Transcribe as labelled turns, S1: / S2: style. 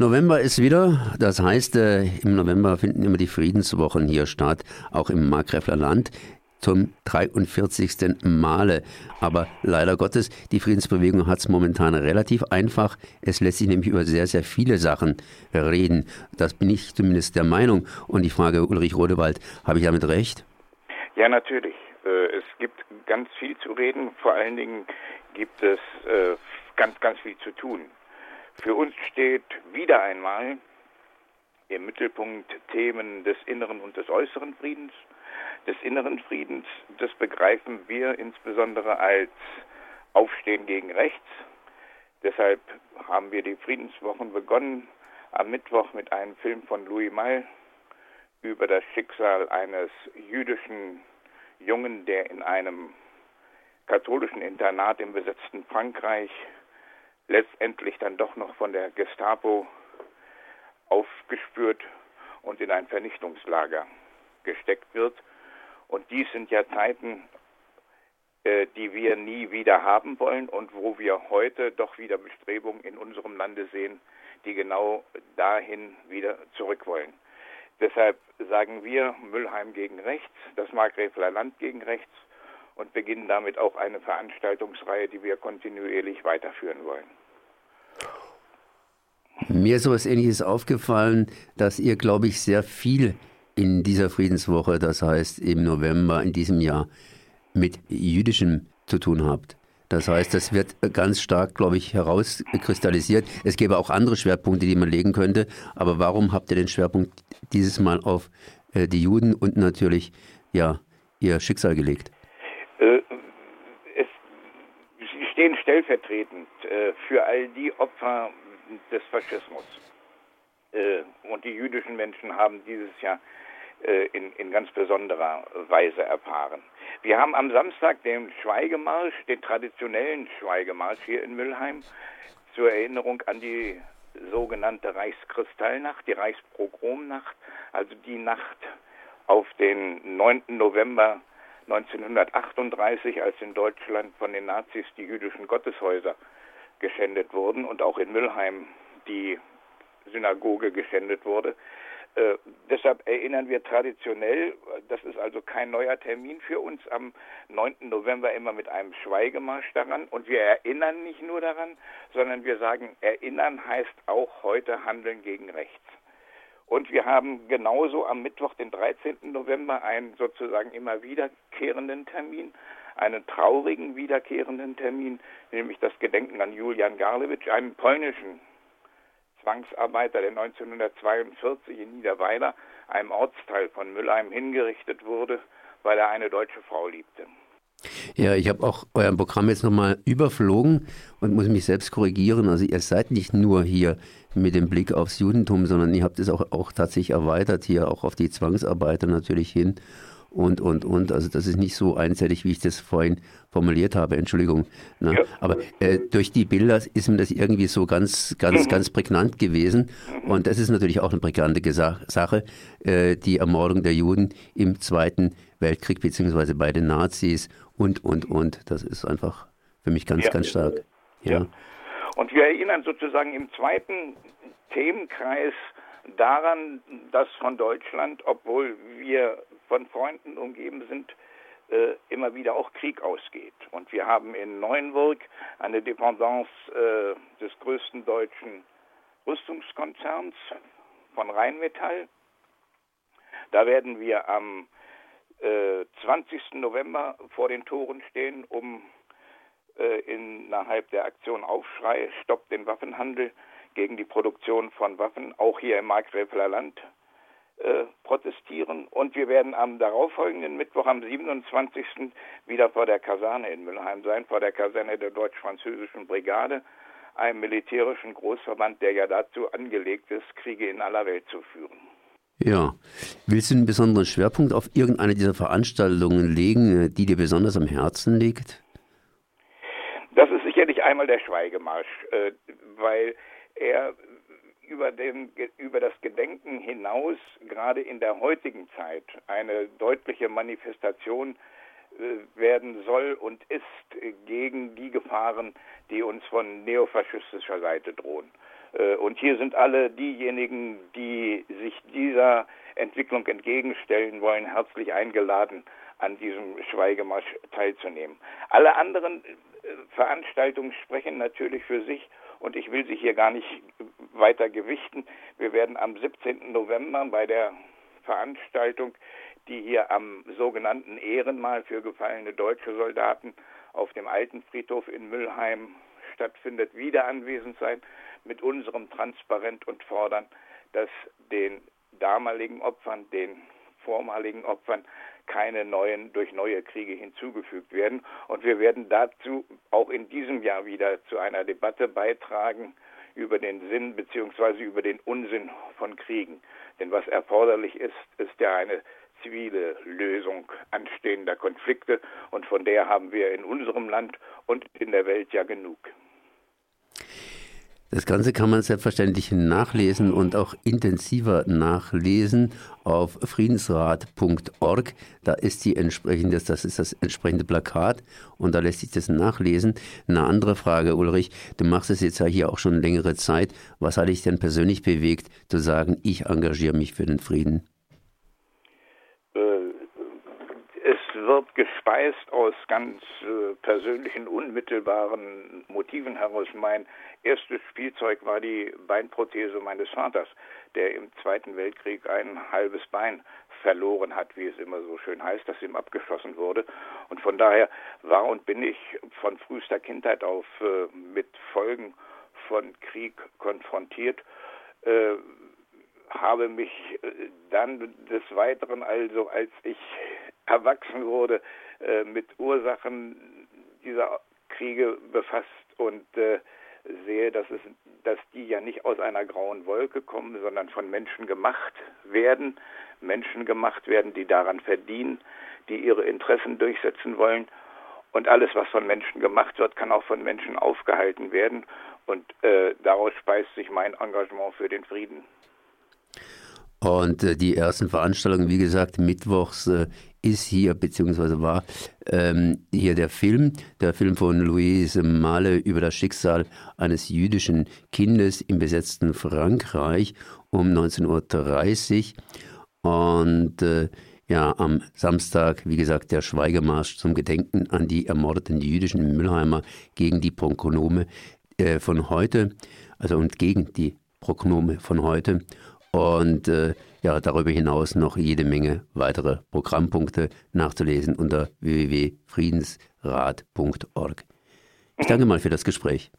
S1: November ist wieder, das heißt, äh, im November finden immer die Friedenswochen hier statt, auch im Markgräfler Land zum 43. Male. Aber leider Gottes, die Friedensbewegung hat es momentan relativ einfach. Es lässt sich nämlich über sehr, sehr viele Sachen reden. Das bin ich zumindest der Meinung. Und die Frage, Ulrich Rodewald, habe ich damit recht?
S2: Ja, natürlich. Äh, es gibt ganz viel zu reden. Vor allen Dingen gibt es äh, ganz, ganz viel zu tun. Für uns steht wieder einmal im Mittelpunkt Themen des inneren und des äußeren Friedens. Des inneren Friedens, das begreifen wir insbesondere als Aufstehen gegen rechts. Deshalb haben wir die Friedenswochen begonnen am Mittwoch mit einem Film von Louis Malle über das Schicksal eines jüdischen Jungen, der in einem katholischen Internat im besetzten Frankreich letztendlich dann doch noch von der Gestapo aufgespürt und in ein Vernichtungslager gesteckt wird. Und dies sind ja Zeiten, äh, die wir nie wieder haben wollen und wo wir heute doch wieder Bestrebungen in unserem Lande sehen, die genau dahin wieder zurück wollen. Deshalb sagen wir Müllheim gegen rechts, das Markgräfler Land gegen rechts und beginnen damit auch eine Veranstaltungsreihe, die wir kontinuierlich weiterführen wollen.
S1: Mir ist sowas ähnliches aufgefallen, dass ihr, glaube ich, sehr viel in dieser Friedenswoche, das heißt im November in diesem Jahr, mit Jüdischem zu tun habt. Das heißt, das wird ganz stark, glaube ich, herauskristallisiert. Es gäbe auch andere Schwerpunkte, die man legen könnte. Aber warum habt ihr den Schwerpunkt dieses Mal auf äh, die Juden und natürlich ja ihr Schicksal gelegt? Äh,
S2: es, stehen stellvertretend äh, für all die Opfer des Faschismus. Äh, und die jüdischen Menschen haben dieses Jahr äh, in, in ganz besonderer Weise erfahren. Wir haben am Samstag den Schweigemarsch, den traditionellen Schweigemarsch hier in Müllheim, zur Erinnerung an die sogenannte Reichskristallnacht, die Reichspogromnacht, also die Nacht auf den 9. November 1938, als in Deutschland von den Nazis die jüdischen Gotteshäuser geschändet wurden und auch in Müllheim die Synagoge geschändet wurde. Äh, deshalb erinnern wir traditionell, das ist also kein neuer Termin für uns, am 9. November immer mit einem Schweigemarsch daran. Und wir erinnern nicht nur daran, sondern wir sagen, erinnern heißt auch heute handeln gegen rechts. Und wir haben genauso am Mittwoch, den 13. November, einen sozusagen immer wiederkehrenden Termin, einen traurigen wiederkehrenden Termin, nämlich das Gedenken an Julian Garlewitsch, einen polnischen Zwangsarbeiter, der 1942 in Niederweiler, einem Ortsteil von Müllheim, hingerichtet wurde, weil er eine deutsche Frau liebte.
S1: Ja, ich habe auch euer Programm jetzt nochmal überflogen und muss mich selbst korrigieren. Also ihr seid nicht nur hier mit dem Blick aufs Judentum, sondern ihr habt es auch, auch tatsächlich erweitert hier auch auf die Zwangsarbeiter natürlich hin und, und, und. Also das ist nicht so einseitig, wie ich das vorhin formuliert habe, Entschuldigung. Ne? Ja. Aber äh, durch die Bilder ist mir das irgendwie so ganz, ganz, mhm. ganz prägnant gewesen. Und das ist natürlich auch eine prägnante Sache, äh, die Ermordung der Juden im Zweiten Weltkrieg, beziehungsweise bei den Nazis und, und, und. Das ist einfach für mich ganz, ja. ganz stark. Ja. ja.
S2: Und wir erinnern sozusagen im zweiten Themenkreis daran, dass von Deutschland, obwohl wir von Freunden umgeben sind, äh, immer wieder auch Krieg ausgeht. Und wir haben in Neuenburg eine Dependance äh, des größten deutschen Rüstungskonzerns von Rheinmetall. Da werden wir am äh, 20. November vor den Toren stehen, um äh, innerhalb der Aktion Aufschrei, stoppt den Waffenhandel gegen die Produktion von Waffen, auch hier im Markgräfler Land äh, protestieren. Und wir werden am darauffolgenden Mittwoch, am 27. wieder vor der Kaserne in Mülheim sein, vor der Kaserne der deutsch-französischen Brigade, einem militärischen Großverband, der ja dazu angelegt ist, Kriege in aller Welt zu führen.
S1: Ja. Willst du einen besonderen Schwerpunkt auf irgendeine dieser Veranstaltungen legen, äh, die dir besonders am Herzen liegt?
S2: Das ist sicherlich einmal der Schweigemarsch, äh, weil er über, den, über das Gedenken hinaus, gerade in der heutigen Zeit, eine deutliche Manifestation äh, werden soll und ist gegen die Gefahren, die uns von neofaschistischer Seite drohen. Äh, und hier sind alle diejenigen, die sich dieser Entwicklung entgegenstellen wollen, herzlich eingeladen, an diesem Schweigemarsch teilzunehmen. Alle anderen äh, Veranstaltungen sprechen natürlich für sich und ich will sie hier gar nicht weiter gewichten. Wir werden am 17. November bei der Veranstaltung, die hier am sogenannten Ehrenmal für gefallene deutsche Soldaten auf dem Alten Friedhof in Müllheim stattfindet, wieder anwesend sein mit unserem Transparent und fordern, dass den damaligen Opfern, den vormaligen Opfern keine neuen durch neue Kriege hinzugefügt werden. Und wir werden dazu auch in diesem Jahr wieder zu einer Debatte beitragen über den Sinn bzw. über den Unsinn von Kriegen. Denn was erforderlich ist, ist ja eine zivile Lösung anstehender Konflikte und von der haben wir in unserem Land und in der Welt ja genug.
S1: Das Ganze kann man selbstverständlich nachlesen und auch intensiver nachlesen auf friedensrat.org. Da ist die entsprechende, das ist das entsprechende Plakat und da lässt sich das nachlesen. Eine andere Frage, Ulrich, du machst es jetzt ja hier auch schon längere Zeit. Was hat dich denn persönlich bewegt, zu sagen, ich engagiere mich für den Frieden?
S2: Wird gespeist aus ganz äh, persönlichen, unmittelbaren Motiven heraus. Mein erstes Spielzeug war die Beinprothese meines Vaters, der im Zweiten Weltkrieg ein halbes Bein verloren hat, wie es immer so schön heißt, dass ihm abgeschossen wurde. Und von daher war und bin ich von frühester Kindheit auf äh, mit Folgen von Krieg konfrontiert. Äh, habe mich äh, dann des Weiteren also, als ich erwachsen wurde, äh, mit Ursachen dieser Kriege befasst und äh, sehe, dass es, dass die ja nicht aus einer grauen Wolke kommen, sondern von Menschen gemacht werden, Menschen gemacht werden, die daran verdienen, die ihre Interessen durchsetzen wollen. Und alles, was von Menschen gemacht wird, kann auch von Menschen aufgehalten werden. Und äh, daraus speist sich mein Engagement für den Frieden.
S1: Und äh, die ersten Veranstaltungen, wie gesagt, mittwochs äh, ist hier, beziehungsweise war ähm, hier der Film, der Film von Louise Malle über das Schicksal eines jüdischen Kindes im besetzten Frankreich um 19.30 Uhr. Und äh, ja, am Samstag, wie gesagt, der Schweigemarsch zum Gedenken an die ermordeten jüdischen Müllheimer gegen die Prokonome äh, von heute, also und gegen die Prognome von heute. Und äh, ja, darüber hinaus noch jede Menge weitere Programmpunkte nachzulesen unter www.friedensrat.org. Ich danke mal für das Gespräch.